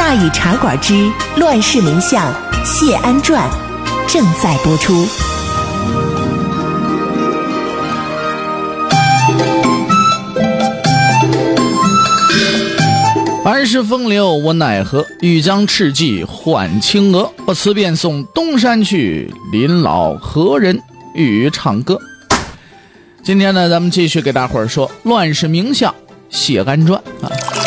大禹茶馆之乱世名相谢安传正在播出。儿时风流我奈何？欲将赤骥换青鹅。不辞便送东山去，临老何人与唱歌？今天呢，咱们继续给大伙儿说《乱世名相谢安传》啊。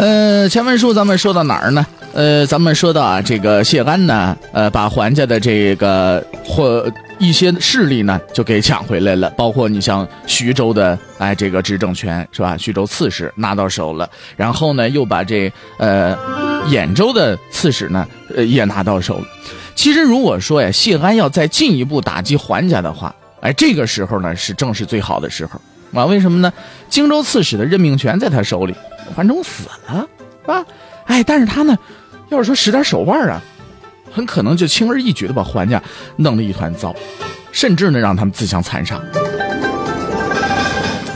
呃，前文书咱们说到哪儿呢？呃，咱们说到啊，这个谢安呢，呃，把桓家的这个或一些势力呢，就给抢回来了，包括你像徐州的哎，这个执政权是吧？徐州刺史拿到手了，然后呢，又把这呃兖州的刺史呢，呃也拿到手了。其实如果说呀，谢安要再进一步打击桓家的话，哎，这个时候呢，是正是最好的时候啊。为什么呢？荆州刺史的任命权在他手里。桓冲死了，是吧？哎，但是他呢，要是说使点手腕啊，很可能就轻而易举的把桓家弄得一团糟，甚至呢让他们自相残杀。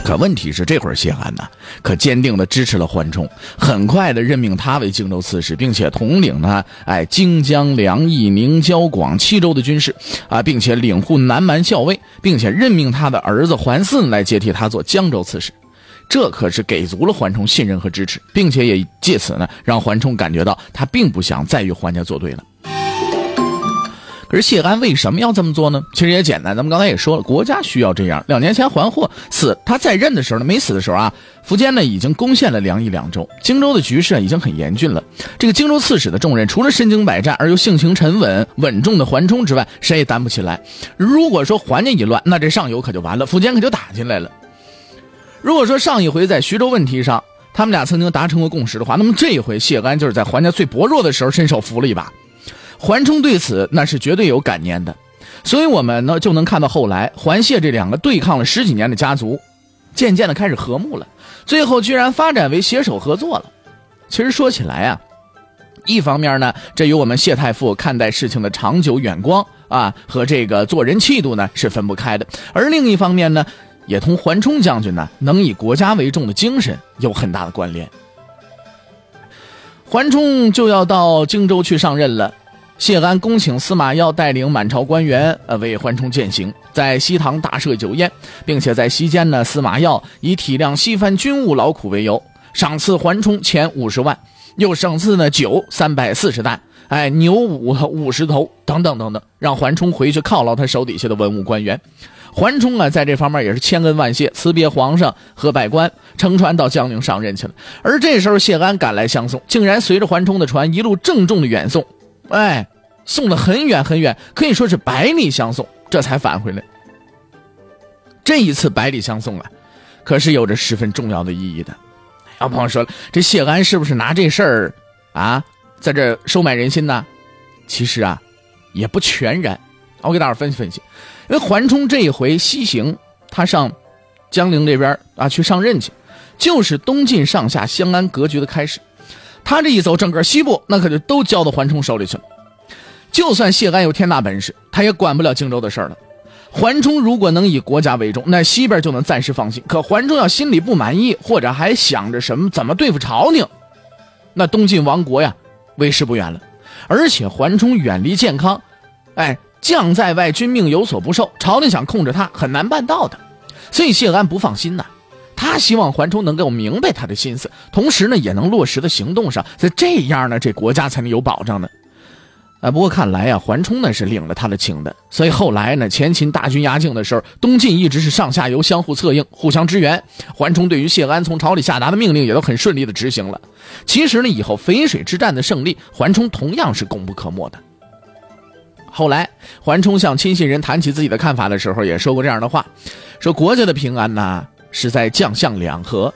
可问题是，这会儿谢安呢，可坚定的支持了桓冲，很快的任命他为荆州刺史，并且统领呢，哎，荆江、梁邑、宁郊、广七州的军事，啊，并且领护南蛮校尉，并且任命他的儿子桓嗣来接替他做江州刺史。这可是给足了桓冲信任和支持，并且也借此呢，让桓冲感觉到他并不想再与桓家作对了。可是谢安为什么要这么做呢？其实也简单，咱们刚才也说了，国家需要这样。两年前桓获死，他在任的时候呢，没死的时候啊，苻坚呢已经攻陷了凉邑两州，荆州的局势啊已经很严峻了。这个荆州刺史的重任，除了身经百战而又性情沉稳稳重的桓冲之外，谁也担不起来。如果说桓家一乱，那这上游可就完了，苻坚可就打进来了。如果说上一回在徐州问题上，他们俩曾经达成过共识的话，那么这一回谢安就是在桓家最薄弱的时候伸手扶了一把，桓冲对此那是绝对有感念的，所以我们呢就能看到后来桓谢这两个对抗了十几年的家族，渐渐的开始和睦了，最后居然发展为携手合作了。其实说起来啊，一方面呢，这与我们谢太傅看待事情的长久远光啊和这个做人气度呢是分不开的，而另一方面呢。也同桓冲将军呢能以国家为重的精神有很大的关联。桓冲就要到荆州去上任了，谢安恭请司马曜带领满朝官员呃为桓冲饯行，在西堂大设酒宴，并且在席间呢，司马曜以体谅西番军务劳苦为由，赏赐桓冲钱五十万，又赏赐呢酒三百四十担，哎牛五五十头等等等等，让桓冲回去犒劳他手底下的文武官员。桓冲啊，在这方面也是千恩万谢，辞别皇上和百官，乘船到江陵上任去了。而这时候，谢安赶来相送，竟然随着桓冲的船一路郑重的远送，哎，送了很远很远，可以说是百里相送，这才返回来。这一次百里相送啊，可是有着十分重要的意义的。有朋友说了，这谢安是不是拿这事儿啊，在这收买人心呢？其实啊，也不全然。我给大伙分析分析。因为桓冲这一回西行，他上江陵这边啊去上任去，就是东晋上下相安格局的开始。他这一走，整个西部那可就都交到桓冲手里去了。就算谢安有天大本事，他也管不了荆州的事了。桓冲如果能以国家为重，那西边就能暂时放心。可桓冲要心里不满意，或者还想着什么怎么对付朝廷，那东晋亡国呀，为时不远了。而且桓冲远离健康，哎。将在外，君命有所不受。朝廷想控制他，很难办到的。所以谢安不放心呐，他希望桓冲能够明白他的心思，同时呢，也能落实的行动上。在这样呢，这国家才能有保障呢。啊，不过看来呀，桓冲呢是领了他的情的。所以后来呢，前秦大军压境的时候，东晋一直是上下游相互策应，互相支援。桓冲对于谢安从朝里下达的命令，也都很顺利的执行了。其实呢，以后淝水之战的胜利，桓冲同样是功不可没的。后来，桓冲向亲信人谈起自己的看法的时候，也说过这样的话：说国家的平安呢，是在将相两和。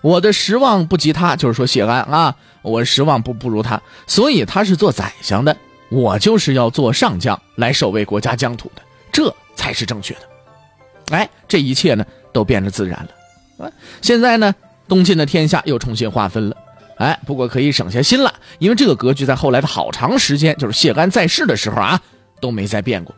我的失望不及他，就是说谢安啊，我失望不不如他，所以他是做宰相的，我就是要做上将来守卫国家疆土的，这才是正确的。哎，这一切呢都变得自然了。啊，现在呢，东晋的天下又重新划分了。哎，不过可以省下心了，因为这个格局在后来的好长时间，就是谢。安在世的时候啊，都没再变过。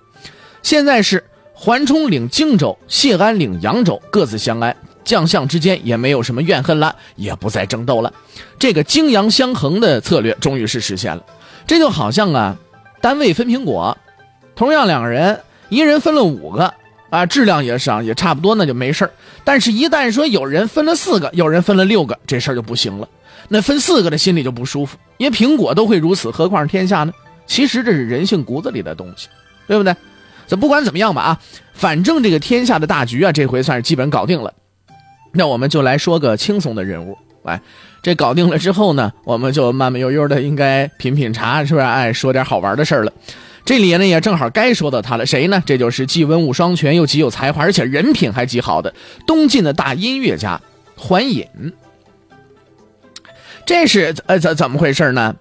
现在是桓冲领荆州，谢安领扬州，各自相安，将相之间也没有什么怨恨了，也不再争斗了。这个荆扬相衡的策略终于是实现了。这就好像啊，单位分苹果，同样两个人，一人分了五个。啊，质量也上也差不多，那就没事儿。但是，一旦说有人分了四个，有人分了六个，这事儿就不行了。那分四个的心里就不舒服，因为苹果都会如此，何况是天下呢？其实这是人性骨子里的东西，对不对？这不管怎么样吧，啊，反正这个天下的大局啊，这回算是基本搞定了。那我们就来说个轻松的人物，来，这搞定了之后呢，我们就慢慢悠悠的应该品品茶，是不是？哎，说点好玩的事儿了。这里呢也正好该说到他了，谁呢？这就是既文武双全又极有才华，而且人品还极好的东晋的大音乐家桓尹。这是呃怎怎么回事呢？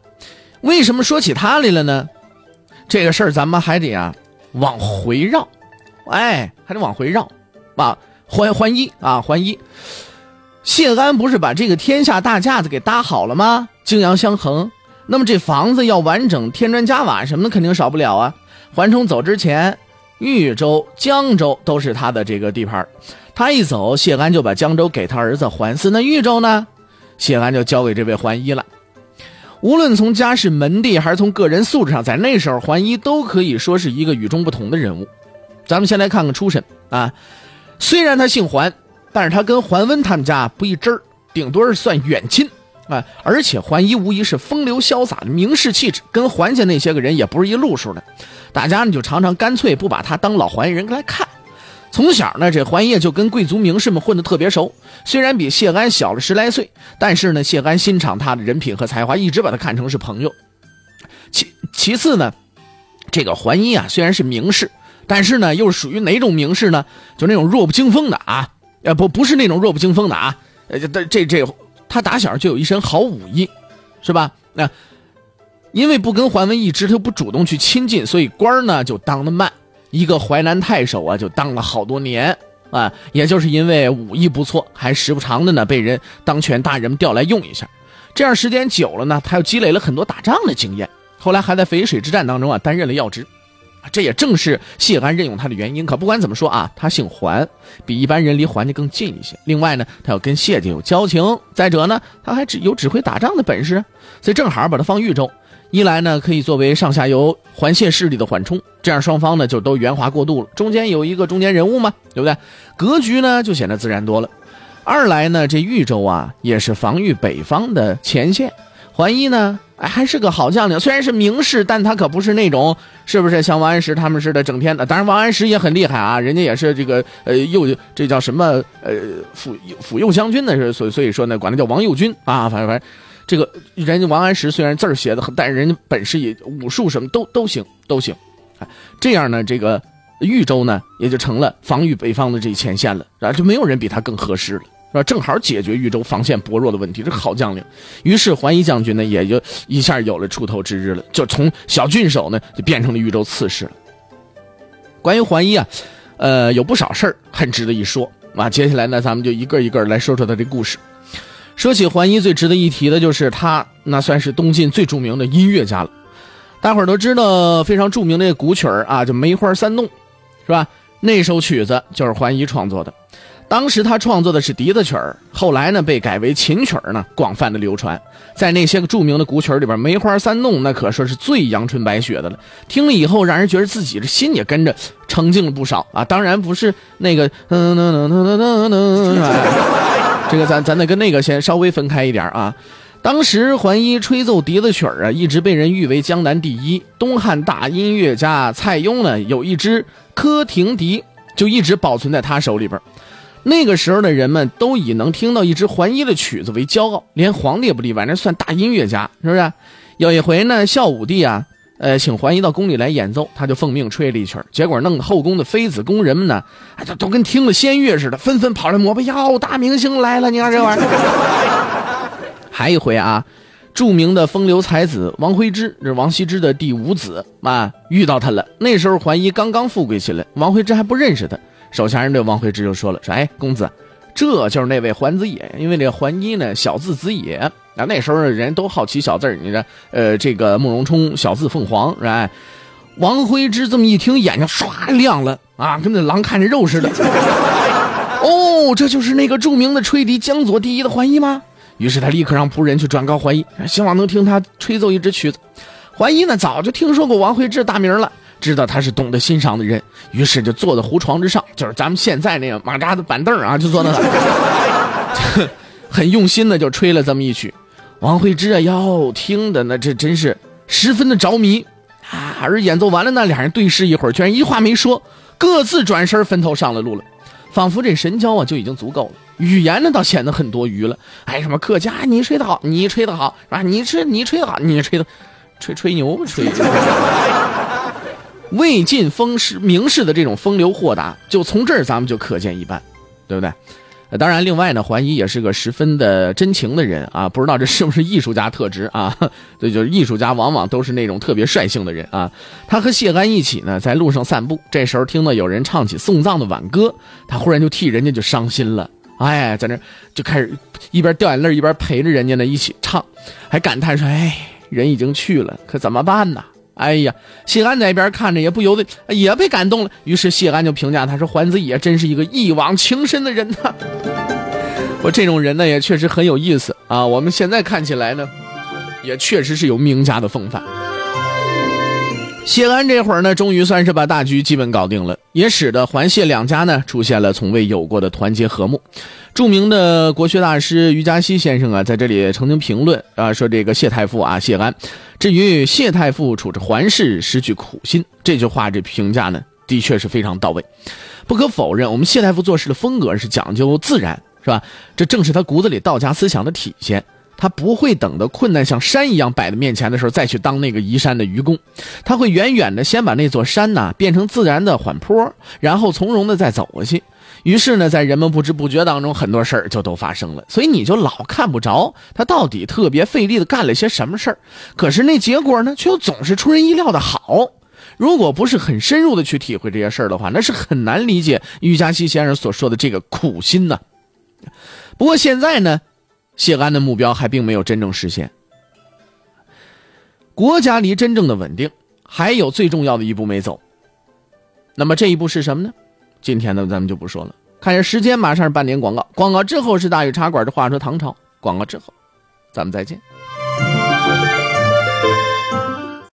为什么说起他来了呢？这个事儿咱们还得啊往回绕，哎，还得往回绕啊。还还一啊，还一，谢安不是把这个天下大架子给搭好了吗？泾阳相衡。那么这房子要完整，添砖加瓦什么的肯定少不了啊。桓冲走之前，豫州、江州都是他的这个地盘他一走，谢安就把江州给他儿子桓嗣，那豫州呢，谢安就交给这位桓一了。无论从家世门第，还是从个人素质上，在那时候，桓一都可以说是一个与众不同的人物。咱们先来看看出身啊，虽然他姓桓，但是他跟桓温他们家不一支儿，顶多是算远亲。啊！而且桓一无疑是风流潇洒的名士气质，跟桓家那些个人也不是一路数的。大家呢就常常干脆不把他当老桓人来看。从小呢，这桓业就跟贵族名士们混得特别熟。虽然比谢安小了十来岁，但是呢，谢安欣赏他的人品和才华，一直把他看成是朋友。其其次呢，这个桓一啊，虽然是名士，但是呢，又属于哪种名士呢？就那种弱不禁风的啊，呃，不，不是那种弱不禁风的啊，呃，这这这。他打小就有一身好武艺，是吧？那因为不跟桓温一直，他不主动去亲近，所以官呢就当的慢。一个淮南太守啊，就当了好多年啊。也就是因为武艺不错，还时不常的呢被人当权大人们调来用一下。这样时间久了呢，他又积累了很多打仗的经验。后来还在淝水之战当中啊担任了要职。这也正是谢安任用他的原因。可不管怎么说啊，他姓桓，比一般人离桓家更近一些。另外呢，他要跟谢家有交情。再者呢，他还只有指挥打仗的本事，所以正好把他放豫州。一来呢，可以作为上下游环线势力的缓冲，这样双方呢就都圆滑过渡了。中间有一个中间人物嘛，对不对？格局呢就显得自然多了。二来呢，这豫州啊也是防御北方的前线。桓一呢？哎，还是个好将领，虽然是名士，但他可不是那种是不是像王安石他们似的整天的。当然，王安石也很厉害啊，人家也是这个呃右，这叫什么呃辅辅右将军呢？是所所以说呢，管他叫王右军啊。反正反正，这个人家王安石虽然字儿写的很，但是人家本事也武术什么都都行都行。哎这样呢，这个豫州呢也就成了防御北方的这前线了，然后就没有人比他更合适了。是吧？正好解决豫州防线薄弱的问题，这好将领。于是桓一将军呢，也就一下有了出头之日了，就从小郡守呢，就变成了豫州刺史了。关于桓一啊，呃，有不少事儿很值得一说啊。接下来呢，咱们就一个一个来说说他这故事。说起桓一，最值得一提的就是他，那算是东晋最著名的音乐家了。大伙儿都知道非常著名的古曲儿啊，就《梅花三弄》，是吧？那首曲子就是桓一创作的。当时他创作的是笛子曲儿，后来呢被改为琴曲儿呢，广泛的流传。在那些个著名的古曲儿里边，《梅花三弄》那可说是最阳春白雪的了。听了以后，让人觉得自己的心也跟着澄净了不少啊！当然不是那个，嗯嗯嗯嗯嗯嗯嗯，这个咱咱得跟那个先稍微分开一点啊。当时桓一吹奏笛子曲儿啊，一直被人誉为江南第一。东汉大音乐家蔡邕呢，有一支柯亭笛，就一直保存在他手里边。那个时候的人们都以能听到一支桓一的曲子为骄傲，连皇帝也不例外，那算大音乐家，是不是？有一回呢，孝武帝啊，呃，请桓伊到宫里来演奏，他就奉命吹了一曲结果弄得后宫的妃子宫人们呢，哎，都都跟听了仙乐似的，纷纷跑来膜拜，哟，大明星来了！你看这玩意儿。还一回啊，著名的风流才子王徽之，这是王羲之的第五子啊，遇到他了。那时候桓伊刚刚富贵起来，王徽之还不认识他。手下人对王徽之就说了：“说哎，公子，这就是那位桓子野，因为这个桓伊呢，小字子野。”啊，那时候人都好奇小字儿，你这，呃，这个慕容冲小字凤凰，是王徽之这么一听，眼睛唰亮了啊，跟那狼看着肉似的。哦，这就是那个著名的吹笛江左第一的桓伊吗？于是他立刻让仆人去转告桓伊，希望能听他吹奏一支曲子。桓伊呢，早就听说过王徽之大名了，知道他是懂得欣赏的人，于是就坐在胡床之上，就是咱们现在那个马扎的板凳啊，就坐那，很用心的就吹了这么一曲。王惠芝啊，哟，听的那这真是十分的着迷啊！而演奏完了呢，俩人对视一会儿，居然一话没说，各自转身分头上了路了，仿佛这神交啊就已经足够了，语言呢倒显得很多余了。哎，什么客家，你吹得好，你吹得好，啊？你吹，你吹得好，你吹的，吹吹牛吹。魏晋风士名士的这种风流豁达，就从这儿咱们就可见一斑，对不对？当然，另外呢，怀疑也是个十分的真情的人啊，不知道这是不是艺术家特质啊？这就是艺术家往往都是那种特别率性的人啊。他和谢安一起呢，在路上散步，这时候听到有人唱起送葬的挽歌，他忽然就替人家就伤心了，哎，在那就开始一边掉眼泪一边陪着人家呢一起唱，还感叹说：“哎，人已经去了，可怎么办呢？”哎呀，谢安在一边看着，也不由得也被感动了。于是谢安就评价他说：“桓子野真是一个一往情深的人呐。”我这种人呢，也确实很有意思啊。我们现在看起来呢，也确实是有名家的风范。谢安这会儿呢，终于算是把大局基本搞定了，也使得桓谢两家呢出现了从未有过的团结和睦。著名的国学大师于嘉熙先生啊，在这里曾经评论啊，说这个谢太傅啊，谢安，至于谢太傅处置桓氏失去苦心，这句话这评价呢，的确是非常到位。不可否认，我们谢太傅做事的风格是讲究自然，是吧？这正是他骨子里道家思想的体现。他不会等到困难像山一样摆在面前的时候再去当那个移山的愚公，他会远远的先把那座山呢变成自然的缓坡，然后从容的再走过去。于是呢，在人们不知不觉当中，很多事儿就都发生了。所以你就老看不着他到底特别费力的干了些什么事儿，可是那结果呢，却又总是出人意料的好。如果不是很深入的去体会这些事儿的话，那是很难理解俞嘉熙先生所说的这个苦心呢。不过现在呢，谢安的目标还并没有真正实现，国家离真正的稳定还有最重要的一步没走。那么这一步是什么呢？今天呢，咱们就不说了。看下时间，马上是半点广告。广告之后是大禹茶馆的话说唐朝。广告之后，咱们再见。